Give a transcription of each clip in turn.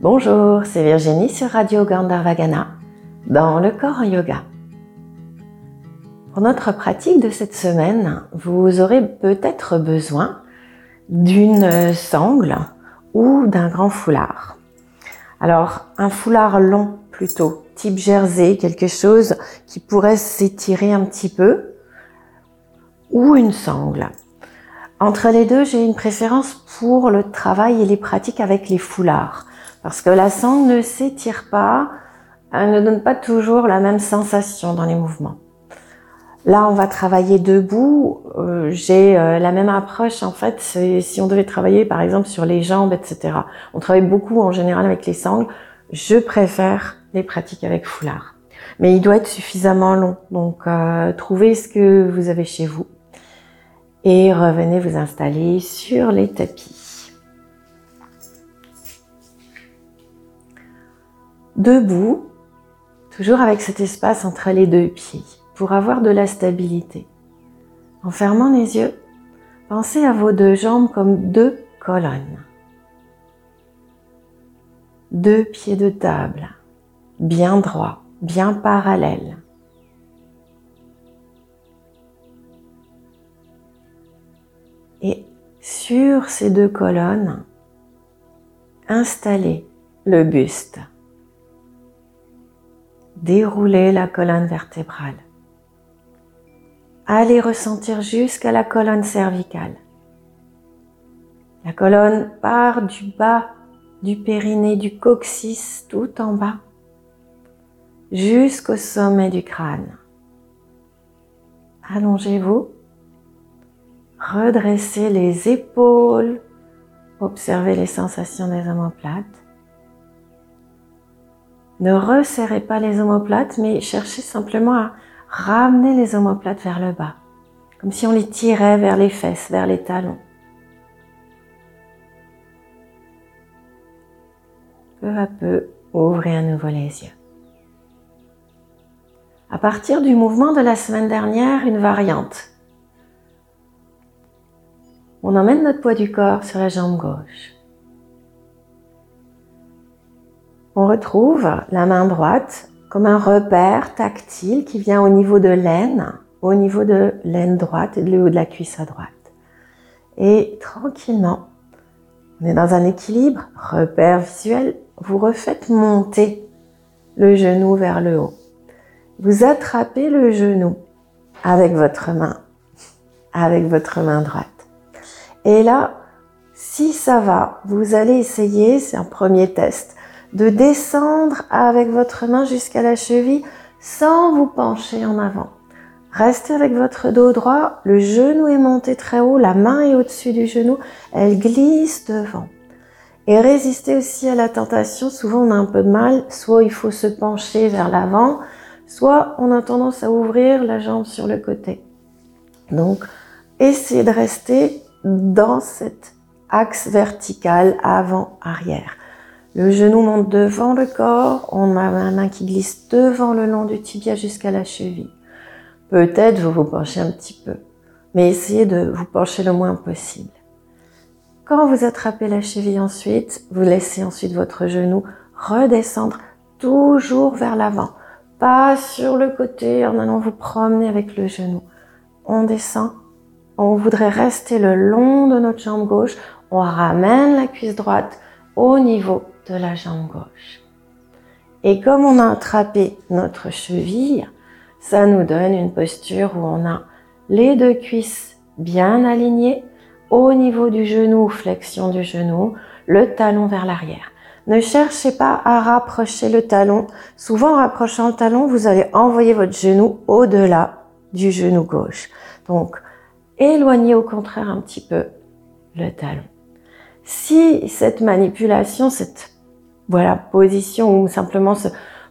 Bonjour, c'est Virginie sur Radio Gandharvagana dans le corps yoga. Pour notre pratique de cette semaine, vous aurez peut-être besoin d'une sangle ou d'un grand foulard. Alors, un foulard long plutôt, type jersey, quelque chose qui pourrait s'étirer un petit peu, ou une sangle. Entre les deux, j'ai une préférence pour le travail et les pratiques avec les foulards. Parce que la sangle ne s'étire pas, elle ne donne pas toujours la même sensation dans les mouvements. Là, on va travailler debout. Euh, j'ai euh, la même approche en fait. Si on devait travailler par exemple sur les jambes, etc. On travaille beaucoup en général avec les sangles. Je préfère les pratiques avec foulard. Mais il doit être suffisamment long. Donc, euh, trouvez ce que vous avez chez vous et revenez vous installer sur les tapis. Debout, toujours avec cet espace entre les deux pieds pour avoir de la stabilité. En fermant les yeux, pensez à vos deux jambes comme deux colonnes. Deux pieds de table, bien droits, bien parallèles. Et sur ces deux colonnes, installez le buste. Déroulez la colonne vertébrale. Allez ressentir jusqu'à la colonne cervicale. La colonne part du bas du périnée, du coccyx tout en bas, jusqu'au sommet du crâne. Allongez-vous, redressez les épaules, observez les sensations des omoplates. Ne resserrez pas les omoplates, mais cherchez simplement à ramenez les omoplates vers le bas, comme si on les tirait vers les fesses, vers les talons. Peu à peu, ouvrez à nouveau les yeux. À partir du mouvement de la semaine dernière, une variante. On emmène notre poids du corps sur la jambe gauche. On retrouve la main droite comme un repère tactile qui vient au niveau de l'aine, au niveau de l'aine droite et de haut de la cuisse à droite. Et tranquillement, on est dans un équilibre, repère visuel, vous refaites monter le genou vers le haut. Vous attrapez le genou avec votre main, avec votre main droite. Et là, si ça va, vous allez essayer, c'est un premier test, de descendre avec votre main jusqu'à la cheville sans vous pencher en avant. Restez avec votre dos droit, le genou est monté très haut, la main est au-dessus du genou, elle glisse devant. Et résistez aussi à la tentation, souvent on a un peu de mal, soit il faut se pencher vers l'avant, soit on a tendance à ouvrir la jambe sur le côté. Donc, essayez de rester dans cet axe vertical avant-arrière. Le genou monte devant le corps, on a la main qui glisse devant le long du tibia jusqu'à la cheville. Peut-être vous vous penchez un petit peu, mais essayez de vous pencher le moins possible. Quand vous attrapez la cheville ensuite, vous laissez ensuite votre genou redescendre toujours vers l'avant, pas sur le côté en allant vous promener avec le genou. On descend, on voudrait rester le long de notre jambe gauche, on ramène la cuisse droite au niveau la jambe gauche. Et comme on a attrapé notre cheville, ça nous donne une posture où on a les deux cuisses bien alignées au niveau du genou, flexion du genou, le talon vers l'arrière. Ne cherchez pas à rapprocher le talon. Souvent, en rapprochant le talon, vous allez envoyer votre genou au-delà du genou gauche. Donc, éloignez au contraire un petit peu le talon. Si cette manipulation, cette voilà, position ou simplement ce,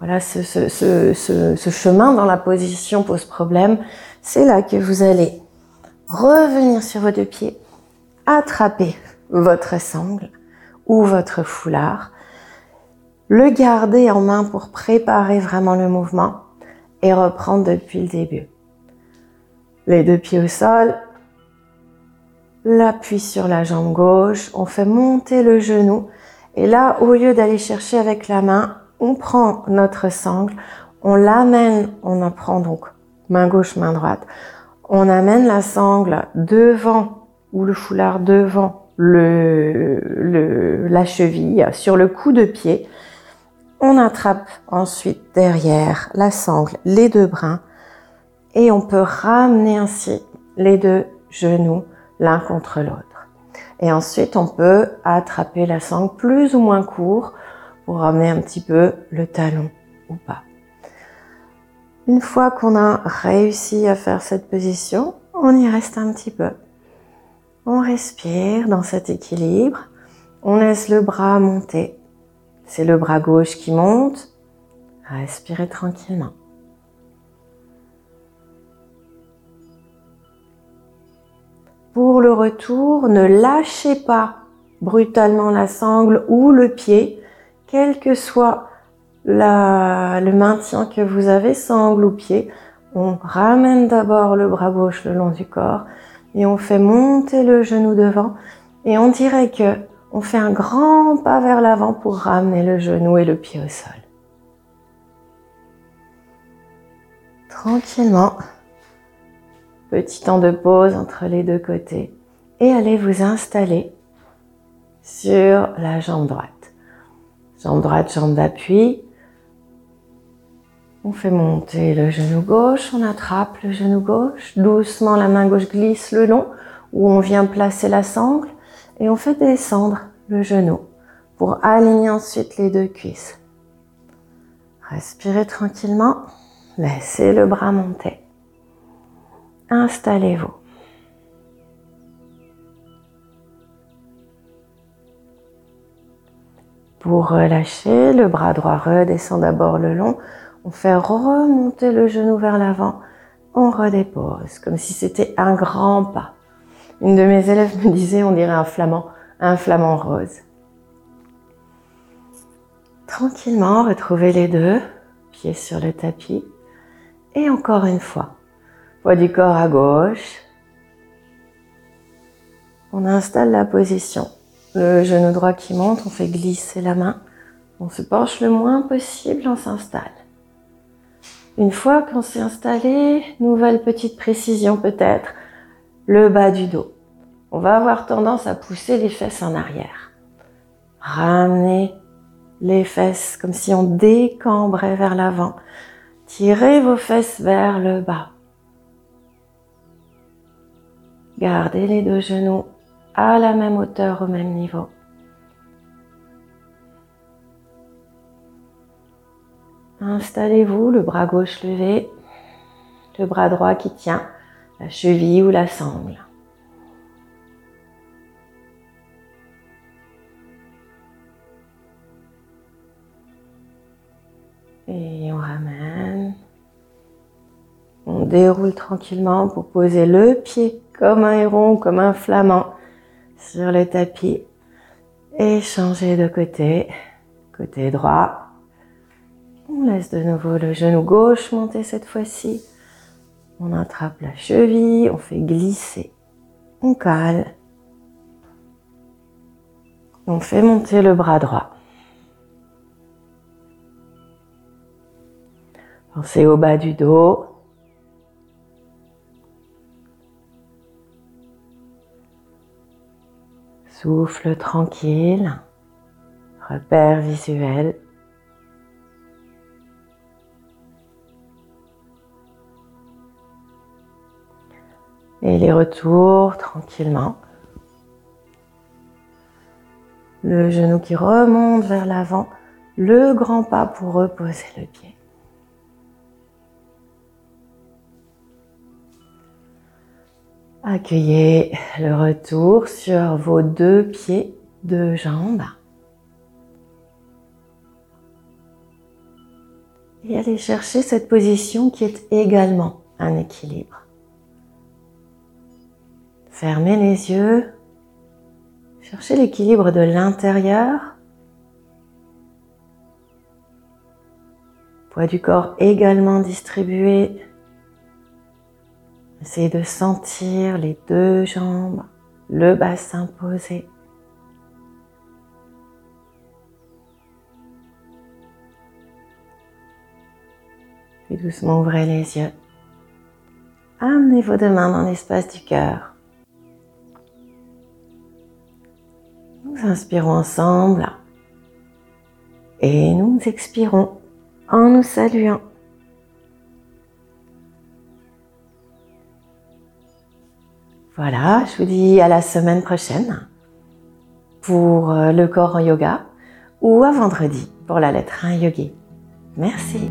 voilà, ce, chemin dans la position pose problème, c'est là que vous allez revenir sur vos deux pieds, attraper votre sangle ou votre foulard, le garder en main pour préparer vraiment le mouvement et reprendre depuis le début. Les deux pieds au sol, l'appui sur la jambe gauche, on fait monter le genou Et là, au lieu d'aller chercher avec la main, on prend notre sangle, on l'amène, on en prend donc main gauche, main droite, on amène la sangle devant ou le foulard devant la cheville, sur le coup de pied. On attrape ensuite derrière la sangle, les deux brins, et on peut ramener ainsi les deux genoux l'un contre l'autre. Et ensuite, on peut attraper la sangle plus ou moins court pour ramener un petit peu le talon ou pas. Une fois qu'on a réussi à faire cette position, on y reste un petit peu. On respire dans cet équilibre. On laisse le bras monter. C'est le bras gauche qui monte. Respirez tranquillement. Pour le retour, ne lâchez pas brutalement la sangle ou le pied, quel que soit le maintien que vous avez, sangle ou pied. On ramène d'abord le bras gauche le long du corps et on fait monter le genou devant et on dirait que on fait un grand pas vers l'avant pour ramener le genou et le pied au sol. Tranquillement. Petit temps de pause entre les deux côtés et allez vous installer sur la jambe droite. Jambe droite, jambe d'appui. On fait monter le genou gauche, on attrape le genou gauche, doucement la main gauche glisse le long où on vient placer la sangle et on fait descendre le genou pour aligner ensuite les deux cuisses. Respirez tranquillement, laissez le bras monter installez-vous. Pour relâcher, le bras droit redescend d'abord le long. On fait remonter le genou vers l'avant. On redépose, comme si c'était un grand pas. Une de mes élèves me disait, on dirait un flamand, un flamand rose. Tranquillement, retrouvez les deux, pieds sur le tapis. Et encore une fois, poids du corps à gauche. On installe la position. Le genou droit qui monte, on fait glisser la main. On se penche le moins possible, on s'installe. Une fois qu'on s'est installé, nouvelle petite précision peut-être, le bas du dos. On va avoir tendance à pousser les fesses en arrière. Ramenez les fesses comme si on décambrait vers l'avant. Tirez vos fesses vers le bas. Gardez les deux genoux à la même hauteur, au même niveau. Installez-vous, le bras gauche levé, le bras droit qui tient la cheville ou la sangle. Et on ramène. On déroule tranquillement pour poser le pied comme un héron, comme un flamand sur le tapis et changer de côté, côté droit. On laisse de nouveau le genou gauche monter cette fois-ci. On attrape la cheville, on fait glisser, on cale. On fait monter le bras droit. Pensez au bas du dos, Souffle tranquille, repère visuel. Et les retours tranquillement. Le genou qui remonte vers l'avant, le grand pas pour reposer le pied. Accueillez le retour sur vos deux pieds, deux jambes. Et allez chercher cette position qui est également un équilibre. Fermez les yeux. Cherchez l'équilibre de l'intérieur. Poids du corps également distribué Essayez de sentir les deux jambes, le bassin posé. Puis doucement ouvrez les yeux. Amenez vos deux mains dans l'espace du cœur. Nous inspirons ensemble et nous expirons en nous saluant. Voilà, je vous dis à la semaine prochaine pour euh, le corps en yoga ou à vendredi pour la lettre 1 yogi. Merci.